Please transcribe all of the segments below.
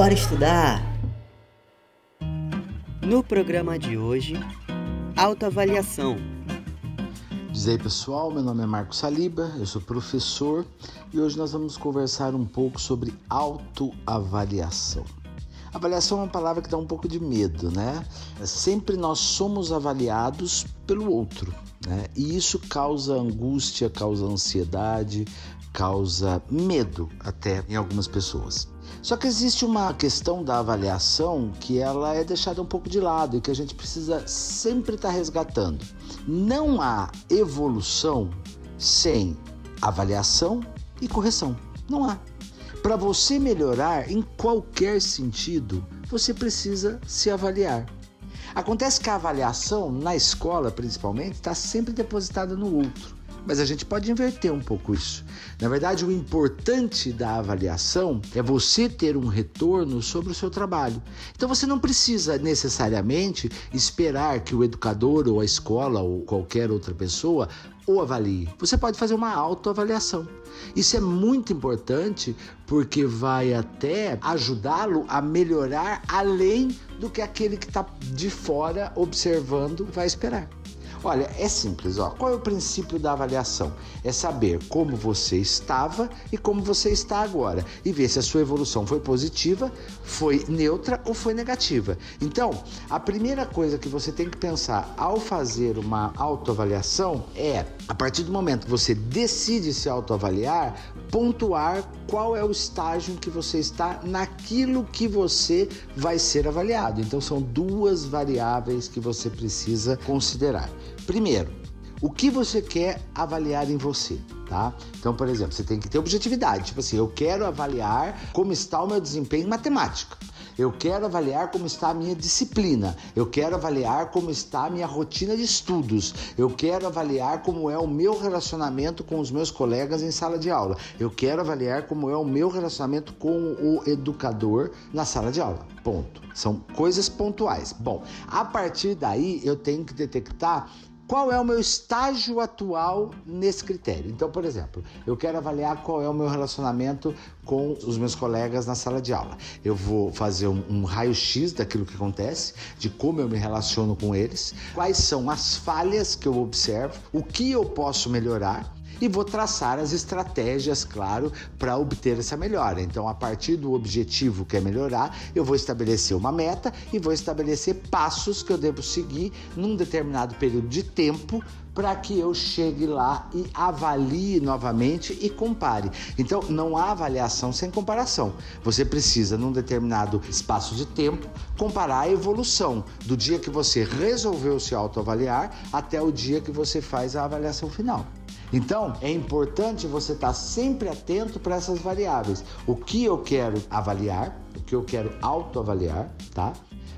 Bora estudar! No programa de hoje, autoavaliação. Diz aí pessoal, meu nome é Marco Saliba, eu sou professor e hoje nós vamos conversar um pouco sobre autoavaliação. Avaliação é uma palavra que dá um pouco de medo, né? Sempre nós somos avaliados pelo outro, né? E isso causa angústia, causa ansiedade, causa medo até em algumas pessoas. Só que existe uma questão da avaliação que ela é deixada um pouco de lado e que a gente precisa sempre estar tá resgatando. Não há evolução sem avaliação e correção. Não há. Para você melhorar em qualquer sentido, você precisa se avaliar. Acontece que a avaliação, na escola principalmente, está sempre depositada no outro. Mas a gente pode inverter um pouco isso. Na verdade, o importante da avaliação é você ter um retorno sobre o seu trabalho. Então você não precisa necessariamente esperar que o educador ou a escola ou qualquer outra pessoa o avalie. Você pode fazer uma autoavaliação. Isso é muito importante porque vai até ajudá-lo a melhorar além do que aquele que está de fora observando vai esperar. Olha, é simples, ó. Qual é o princípio da avaliação? É saber como você estava e como você está agora e ver se a sua evolução foi positiva, foi neutra ou foi negativa. Então, a primeira coisa que você tem que pensar ao fazer uma autoavaliação é, a partir do momento que você decide se autoavaliar, pontuar qual é o estágio em que você está naquilo que você vai ser avaliado. Então, são duas variáveis que você precisa considerar. Primeiro, o que você quer avaliar em você, tá? Então, por exemplo, você tem que ter objetividade. Tipo assim, eu quero avaliar como está o meu desempenho em matemática. Eu quero avaliar como está a minha disciplina. Eu quero avaliar como está a minha rotina de estudos. Eu quero avaliar como é o meu relacionamento com os meus colegas em sala de aula. Eu quero avaliar como é o meu relacionamento com o educador na sala de aula. Ponto. São coisas pontuais. Bom, a partir daí eu tenho que detectar qual é o meu estágio atual nesse critério. Então, por exemplo, eu quero avaliar qual é o meu relacionamento com os meus colegas na sala de aula. Eu vou fazer um, um raio-x daquilo que acontece, de como eu me relaciono com eles, quais são as falhas que eu observo, o que eu posso melhorar e vou traçar as estratégias, claro, para obter essa melhora. Então, a partir do objetivo que é melhorar, eu vou estabelecer uma meta e vou estabelecer passos que eu devo seguir num determinado período de tempo para que eu chegue lá e avalie novamente e compare. Então, não há avaliação sem comparação. Você precisa, num determinado espaço de tempo, comparar a evolução do dia que você resolveu se autoavaliar até o dia que você faz a avaliação final. Então, é importante você estar sempre atento para essas variáveis. O que eu quero avaliar, o que eu quero autoavaliar, tá?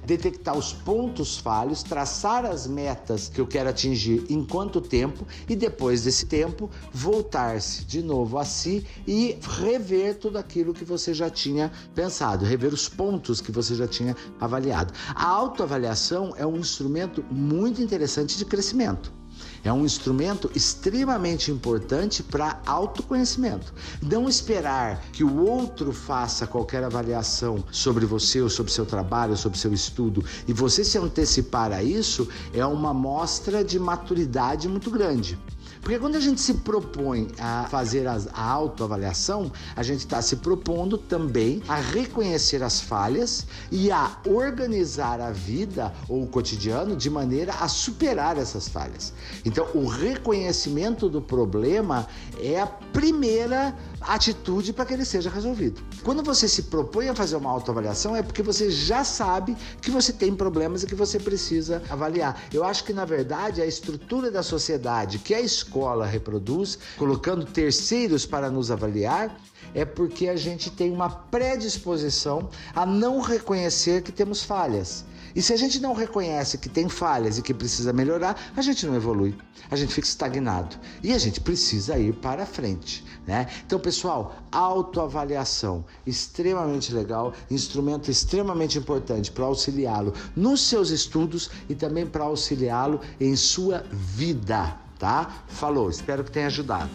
detectar os pontos falhos, traçar as metas que eu quero atingir em quanto tempo e depois desse tempo voltar-se de novo a si e rever tudo aquilo que você já tinha pensado, rever os pontos que você já tinha avaliado. A autoavaliação é um instrumento muito interessante de crescimento. É um instrumento extremamente importante para autoconhecimento. Não esperar que o outro faça qualquer avaliação sobre você, ou sobre seu trabalho, ou sobre seu estudo, e você se antecipar a isso é uma mostra de maturidade muito grande. Porque quando a gente se propõe a fazer a autoavaliação, a gente está se propondo também a reconhecer as falhas e a organizar a vida ou o cotidiano de maneira a superar essas falhas. Então, o reconhecimento do problema é a primeira atitude para que ele seja resolvido. Quando você se propõe a fazer uma autoavaliação, é porque você já sabe que você tem problemas e que você precisa avaliar. Eu acho que, na verdade, a estrutura da sociedade que a escola reproduz, colocando terceiros para nos avaliar, é porque a gente tem uma predisposição a não reconhecer que temos falhas. E se a gente não reconhece que tem falhas e que precisa melhorar, a gente não evolui, a gente fica estagnado e a gente precisa ir para frente, né? Então, pessoal, autoavaliação, extremamente legal, instrumento extremamente importante para auxiliá-lo nos seus estudos e também para auxiliá-lo em sua vida, tá? Falou, espero que tenha ajudado.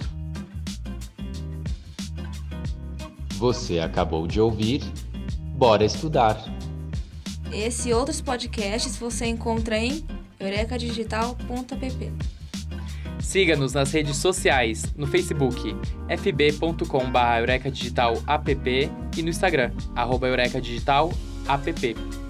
Você acabou de ouvir Bora estudar! Esse e outros podcasts você encontra em eurecadigital.app. Siga-nos nas redes sociais, no Facebook, fb.com.br eurecadigital app e no Instagram, arroba eurecadigital app.